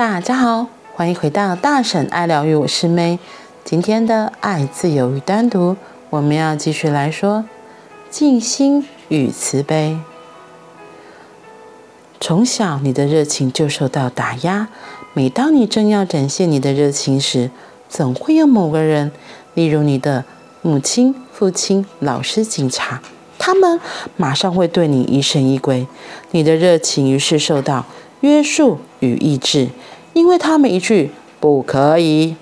大家好，欢迎回到大婶爱疗愈，我是 May。今天的爱、自由与单独，我们要继续来说静心与慈悲。从小，你的热情就受到打压。每当你正要展现你的热情时，总会有某个人，例如你的母亲、父亲、老师、警察，他们马上会对你疑神疑鬼。你的热情于是受到约束与抑制，因为他们一句“不可以”，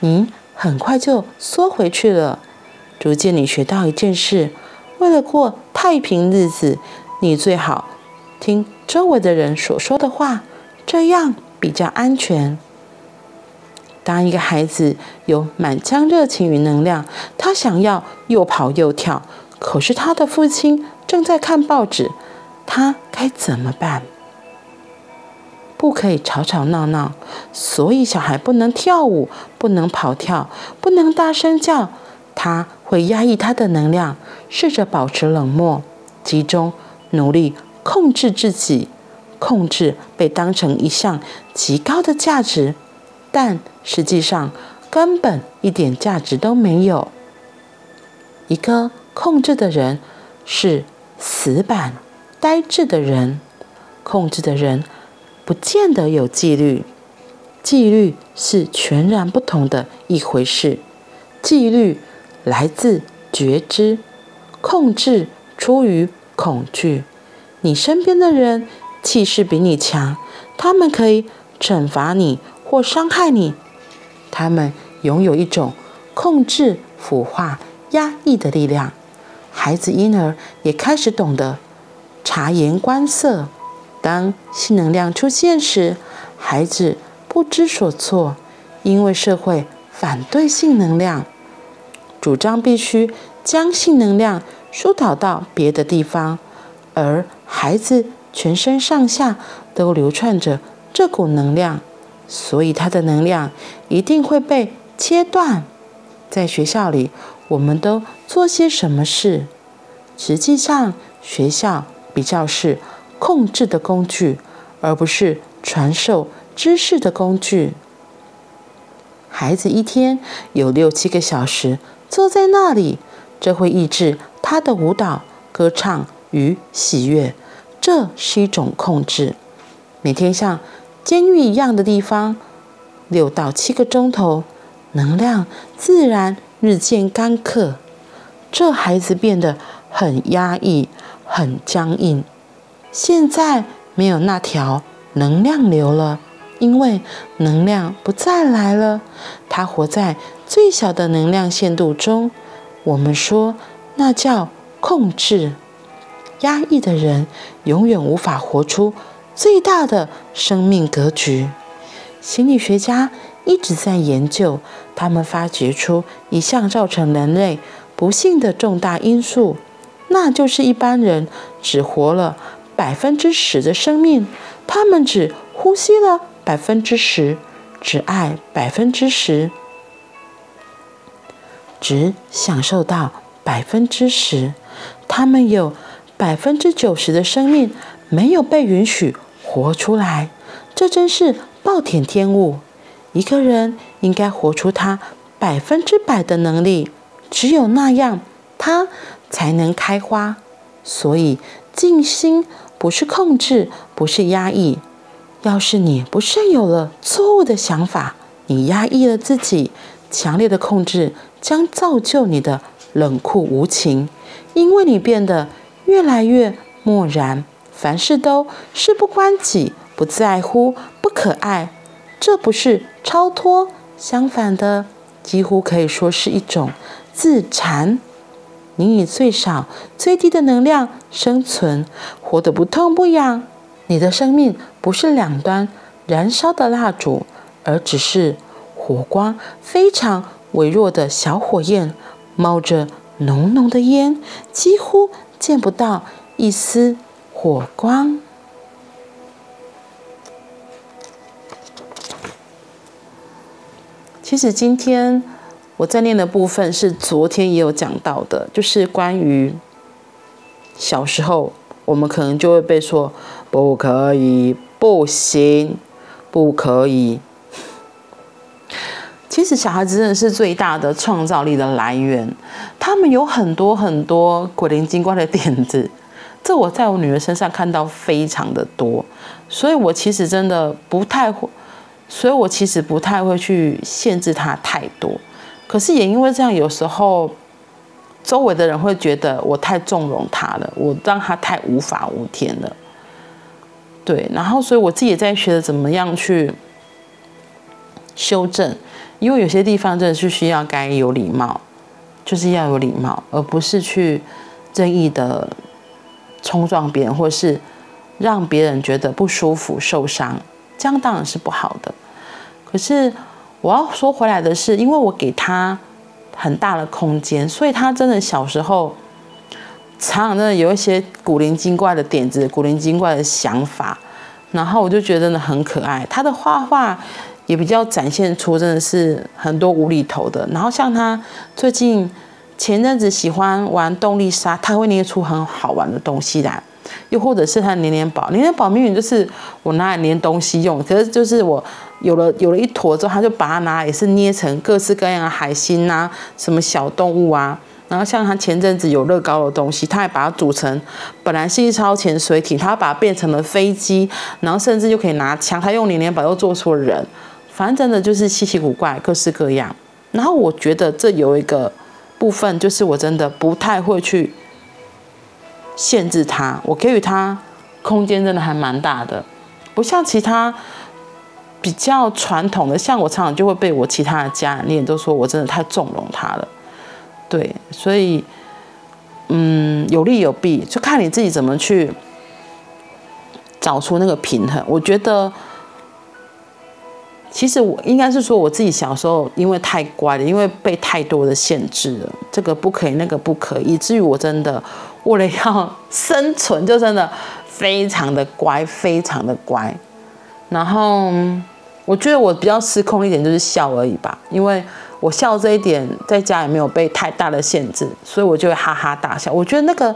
你很快就缩回去了。逐渐，你学到一件事：为了过太平日子，你最好听周围的人所说的话，这样比较安全。当一个孩子有满腔热情与能量，他想要又跑又跳，可是他的父亲正在看报纸，他该怎么办？不可以吵吵闹闹，所以小孩不能跳舞，不能跑跳，不能大声叫，他会压抑他的能量，试着保持冷漠、集中、努力控制自己。控制被当成一项极高的价值，但实际上根本一点价值都没有。一个控制的人是死板、呆滞的人。控制的人不见得有纪律，纪律是全然不同的一回事。纪律来自觉知，控制出于恐惧。你身边的人。气势比你强，他们可以惩罚你或伤害你。他们拥有一种控制、腐化、压抑的力量。孩子因而也开始懂得察言观色。当性能量出现时，孩子不知所措，因为社会反对性能量，主张必须将性能量疏导到别的地方，而孩子。全身上下都流窜着这股能量，所以他的能量一定会被切断。在学校里，我们都做些什么事？实际上，学校比较是控制的工具，而不是传授知识的工具。孩子一天有六七个小时坐在那里，这会抑制他的舞蹈、歌唱与喜悦。这是一种控制。每天像监狱一样的地方，六到七个钟头，能量自然日渐干渴。这孩子变得很压抑，很僵硬。现在没有那条能量流了，因为能量不再来了。他活在最小的能量限度中。我们说那叫控制。压抑的人永远无法活出最大的生命格局。心理学家一直在研究，他们发掘出一项造成人类不幸的重大因素，那就是一般人只活了百分之十的生命，他们只呼吸了百分之十，只爱百分之十，只享受到百分之十，他们有。百分之九十的生命没有被允许活出来，这真是暴殄天物。一个人应该活出他百分之百的能力，只有那样，他才能开花。所以，静心不是控制，不是压抑。要是你不慎有了错误的想法，你压抑了自己，强烈的控制将造就你的冷酷无情，因为你变得。越来越漠然，凡事都事不关己，不在乎，不可爱。这不是超脱，相反的，几乎可以说是一种自残。你以最少、最低的能量生存，活得不痛不痒。你的生命不是两端燃烧的蜡烛，而只是火光非常微弱的小火焰，冒着浓浓的烟，几乎。见不到一丝火光。其实今天我在念的部分是昨天也有讲到的，就是关于小时候，我们可能就会被说不可以、不行，不可以。其实小孩子真的是最大的创造力的来源，他们有很多很多鬼灵精怪的点子，这我在我女儿身上看到非常的多，所以我其实真的不太会，所以我其实不太会去限制她太多。可是也因为这样，有时候周围的人会觉得我太纵容他了，我让他太无法无天了。对，然后所以我自己也在学着怎么样去修正。因为有些地方真的是需要该有礼貌，就是要有礼貌，而不是去任意的冲撞别人，或是让别人觉得不舒服、受伤，这样当然是不好的。可是我要说回来的是，因为我给他很大的空间，所以他真的小时候常常真的有一些古灵精怪的点子、古灵精怪的想法，然后我就觉得真的很可爱。他的画画。也比较展现出真的是很多无厘头的，然后像他最近前阵子喜欢玩动力沙，他会捏出很好玩的东西来，又或者是他黏黏宝，黏黏宝明明就是我拿来黏东西用，可是就是我有了有了一坨之后，他就把它拿也是捏成各式各样的海星啊，什么小动物啊。然后像他前阵子有乐高的东西，他还把它组成，本来是一艘潜水艇，他把它变成了飞机，然后甚至就可以拿枪，他用黏黏宝又做出了人。反正真的就是稀奇古怪，各式各样。然后我觉得这有一个部分，就是我真的不太会去限制他，我给予他空间真的还蛮大的，不像其他比较传统的，像我常常就会被我其他的家人都说我真的太纵容他了。对，所以嗯，有利有弊，就看你自己怎么去找出那个平衡。我觉得。其实我应该是说，我自己小时候因为太乖了，因为被太多的限制了，这个不可以，那个不可以，以至于我真的为了要生存，就真的非常的乖，非常的乖。然后我觉得我比较失控一点，就是笑而已吧，因为我笑这一点在家也没有被太大的限制，所以我就会哈哈大笑。我觉得那个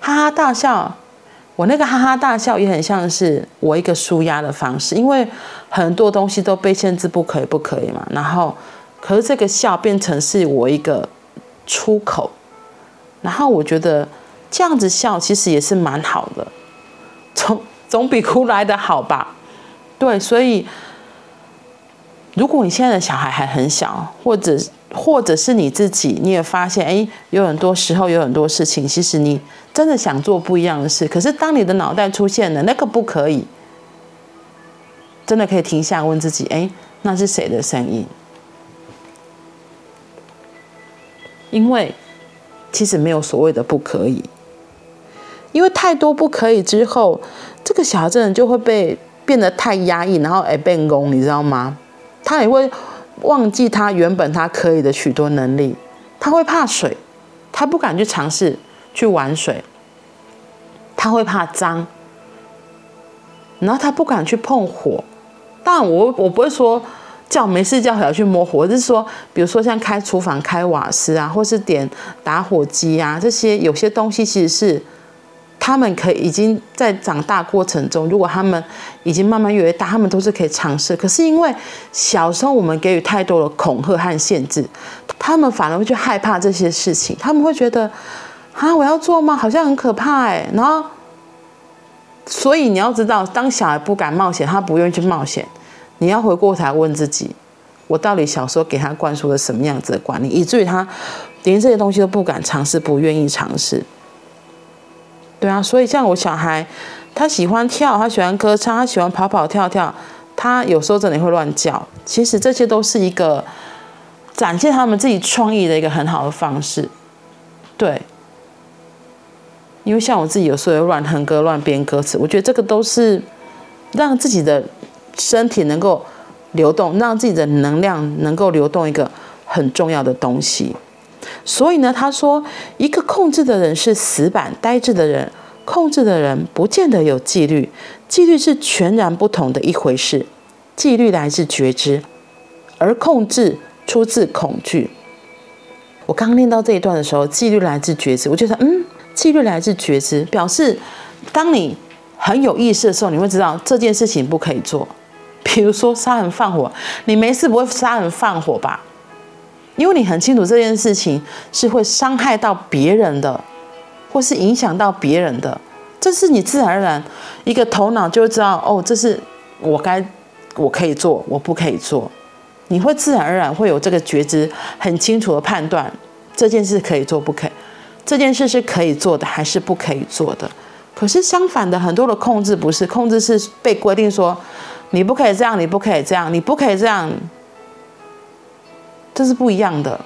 哈哈大笑。我那个哈哈大笑也很像是我一个舒压的方式，因为很多东西都被限制不可以不可以嘛。然后，可是这个笑变成是我一个出口，然后我觉得这样子笑其实也是蛮好的，总总比哭来的好吧？对，所以如果你现在的小孩还很小，或者或者是你自己，你也发现哎，有很多时候有很多事情，其实你。真的想做不一样的事，可是当你的脑袋出现了那个不可以，真的可以停下问自己：哎，那是谁的声音？因为其实没有所谓的不可以，因为太多不可以之后，这个小孩真的就会被变得太压抑，然后哎变功，你知道吗？他也会忘记他原本他可以的许多能力，他会怕水，他不敢去尝试。去玩水，他会怕脏，然后他不敢去碰火。当然我，我不会说叫没事叫小孩去摸火，我是说，比如说像开厨房、开瓦斯啊，或是点打火机啊，这些有些东西其实是他们可以已经在长大过程中，如果他们已经慢慢越来越大，他们都是可以尝试。可是因为小时候我们给予太多的恐吓和限制，他们反而会去害怕这些事情，他们会觉得。啊！我要做吗？好像很可怕哎。然后，所以你要知道，当小孩不敢冒险，他不愿意去冒险，你要回过头来问自己：我到底小时候给他灌输了什么样子的观念，以至于他连这些东西都不敢尝试，不愿意尝试？对啊，所以像我小孩，他喜欢跳，他喜欢歌唱，他喜欢跑跑跳跳，他有时候真的会乱叫。其实这些都是一个展现他们自己创意的一个很好的方式。对。因为像我自己有时候会乱哼歌、乱编歌词，我觉得这个都是让自己的身体能够流动，让自己的能量能够流动一个很重要的东西。所以呢，他说，一个控制的人是死板、呆滞的人，控制的人不见得有纪律，纪律是全然不同的一回事。纪律来自觉知，而控制出自恐惧。我刚念到这一段的时候，纪律来自觉知，我觉得嗯。纪律来自觉知，表示当你很有意识的时候，你会知道这件事情不可以做，比如说杀人放火，你没事不会杀人放火吧？因为你很清楚这件事情是会伤害到别人的，或是影响到别人的，这是你自然而然一个头脑就知道哦，这是我该我可以做，我不可以做。你会自然而然会有这个觉知，很清楚的判断这件事可以做不可以，这件事是可以做的还是不可以做的。可是相反的，很多的控制不是控制，是被规定说你不可以这样，你不可以这样，你不可以这样。这是不一样的，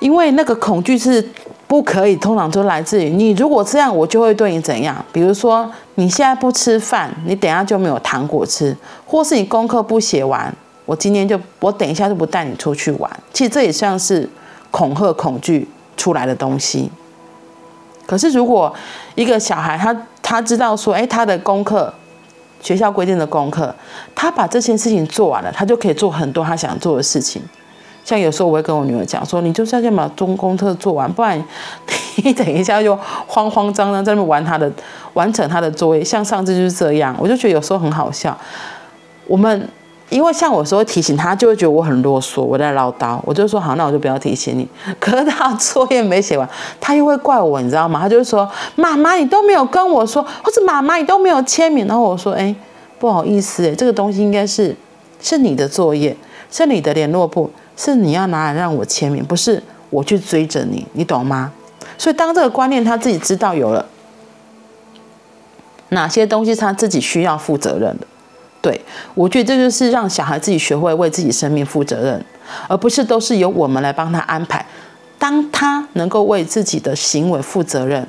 因为那个恐惧是不可以，通常都来自于你。如果这样，我就会对你怎样？比如说，你现在不吃饭，你等下就没有糖果吃；或是你功课不写完，我今天就我等一下就不带你出去玩。其实这也像是恐吓、恐惧出来的东西。可是，如果一个小孩他他知道说，哎，他的功课。学校规定的功课，他把这件事情做完了，他就可以做很多他想做的事情。像有时候我会跟我女儿讲说：“你就是要先把中功课做完，不然你等一下就慌慌张张在那边玩他的，完成他的作业。”像上次就是这样，我就觉得有时候很好笑。我们因为像我说提醒他，就会觉得我很啰嗦，我在唠叨。我就说好，那我就不要提醒你。可是他作业没写完，他又会怪我，你知道吗？他就说：“妈妈，你都没有跟我说，或者妈妈，你都没有签名。”然后我说：“哎，不好意思，哎，这个东西应该是是你的作业，是你的联络簿，是你要拿来让我签名，不是我去追着你，你懂吗？”所以当这个观念他自己知道有了，哪些东西他自己需要负责任的。对，我觉得这就是让小孩自己学会为自己生命负责任，而不是都是由我们来帮他安排。当他能够为自己的行为负责任，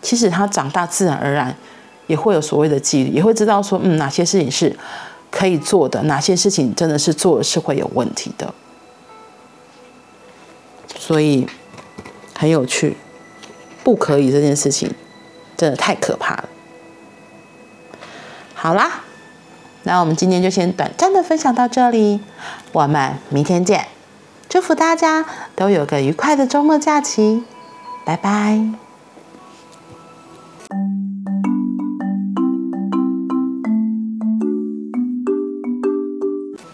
其实他长大自然而然也会有所谓的纪律，也会知道说，嗯，哪些事情是可以做的，哪些事情真的是做的是会有问题的。所以很有趣，不可以这件事情真的太可怕了。好啦。那我们今天就先短暂的分享到这里，我们明天见，祝福大家都有个愉快的周末假期，拜拜。